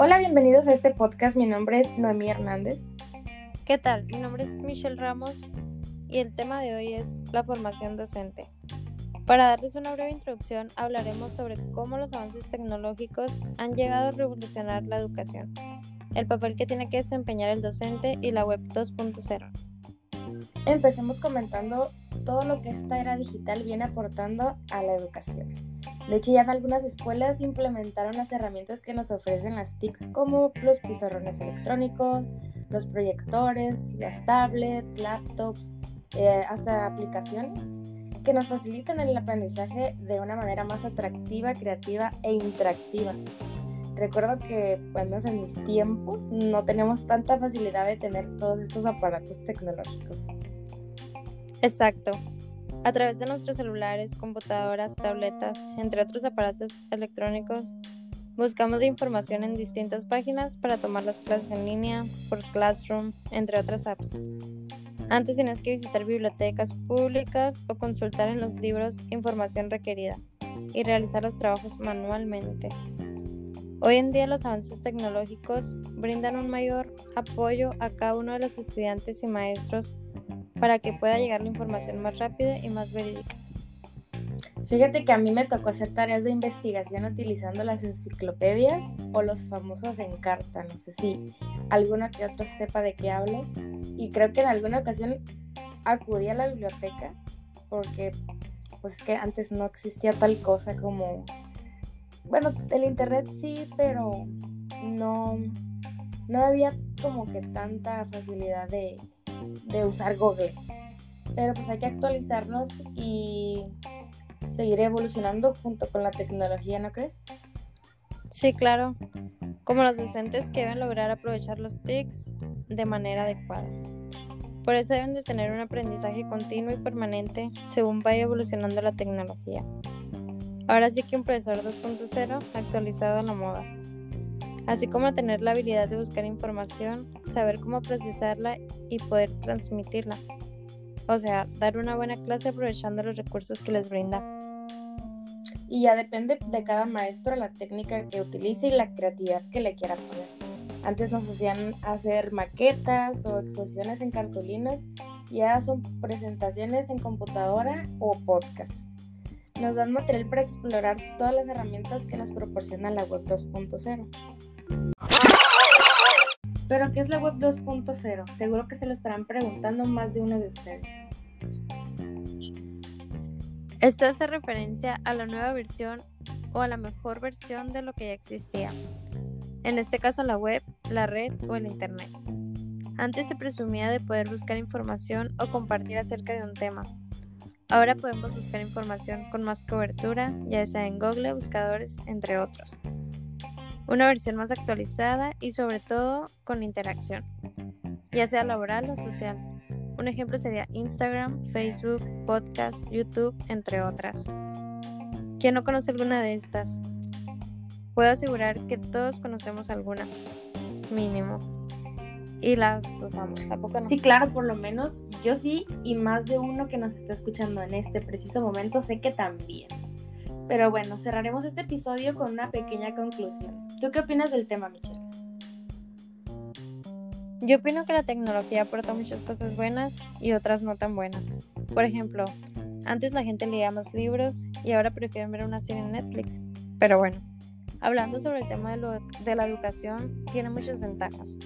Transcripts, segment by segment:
Hola, bienvenidos a este podcast. Mi nombre es Noemí Hernández. ¿Qué tal? Mi nombre es Michelle Ramos y el tema de hoy es la formación docente. Para darles una breve introducción, hablaremos sobre cómo los avances tecnológicos han llegado a revolucionar la educación, el papel que tiene que desempeñar el docente y la web 2.0. Empecemos comentando todo lo que esta era digital viene aportando a la educación. De hecho, ya algunas escuelas implementaron las herramientas que nos ofrecen las TICs como los pizarrones electrónicos, los proyectores, las tablets, laptops, eh, hasta aplicaciones que nos facilitan el aprendizaje de una manera más atractiva, creativa e interactiva. Recuerdo que, cuando en mis tiempos, no teníamos tanta facilidad de tener todos estos aparatos tecnológicos. Exacto. A través de nuestros celulares, computadoras, tabletas, entre otros aparatos electrónicos, buscamos la información en distintas páginas para tomar las clases en línea, por Classroom, entre otras apps. Antes tenías que visitar bibliotecas públicas o consultar en los libros información requerida y realizar los trabajos manualmente. Hoy en día los avances tecnológicos brindan un mayor apoyo a cada uno de los estudiantes y maestros para que pueda llegar la información más rápida y más verídica. Fíjate que a mí me tocó hacer tareas de investigación utilizando las enciclopedias o los famosos Encarta. No sé si alguno que otro sepa de qué hablo. Y creo que en alguna ocasión acudí a la biblioteca porque pues es que antes no existía tal cosa como... Bueno, el internet sí, pero no, no había como que tanta facilidad de, de usar Google. Pero pues hay que actualizarnos y seguir evolucionando junto con la tecnología, ¿no crees? Sí, claro. Como los docentes que deben lograr aprovechar los TICs de manera adecuada. Por eso deben de tener un aprendizaje continuo y permanente según vaya evolucionando la tecnología. Ahora sí que un profesor 2.0 actualizado a la moda así como tener la habilidad de buscar información, saber cómo procesarla y poder transmitirla. O sea, dar una buena clase aprovechando los recursos que les brinda. Y ya depende de cada maestro la técnica que utilice y la creatividad que le quiera poner. Antes nos hacían hacer maquetas o exposiciones en cartulinas y ahora son presentaciones en computadora o podcast. Nos dan material para explorar todas las herramientas que nos proporciona la web 2.0. Pero, ¿qué es la web 2.0? Seguro que se lo estarán preguntando más de uno de ustedes. Esto hace referencia a la nueva versión o a la mejor versión de lo que ya existía. En este caso la web, la red o el Internet. Antes se presumía de poder buscar información o compartir acerca de un tema. Ahora podemos buscar información con más cobertura, ya sea en Google, buscadores, entre otros una versión más actualizada y sobre todo con interacción, ya sea laboral o social. Un ejemplo sería Instagram, Facebook, podcast, YouTube, entre otras. ¿Quién no conoce alguna de estas? Puedo asegurar que todos conocemos alguna, mínimo. Y las usamos, ¿a poco no? Sí, claro, por lo menos yo sí, y más de uno que nos está escuchando en este preciso momento sé que también. Pero bueno, cerraremos este episodio con una pequeña conclusión. ¿Tú qué opinas del tema, Michelle? Yo opino que la tecnología aporta muchas cosas buenas y otras no tan buenas. Por ejemplo, antes la gente leía más libros y ahora prefieren ver una serie en Netflix. Pero bueno, hablando sobre el tema de, de la educación, tiene muchas ventajas,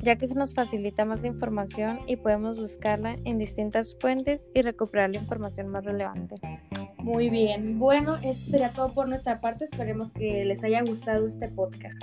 ya que se nos facilita más la información y podemos buscarla en distintas fuentes y recuperar la información más relevante. Muy bien. Bueno, esto sería todo por nuestra parte. Esperemos que les haya gustado este podcast.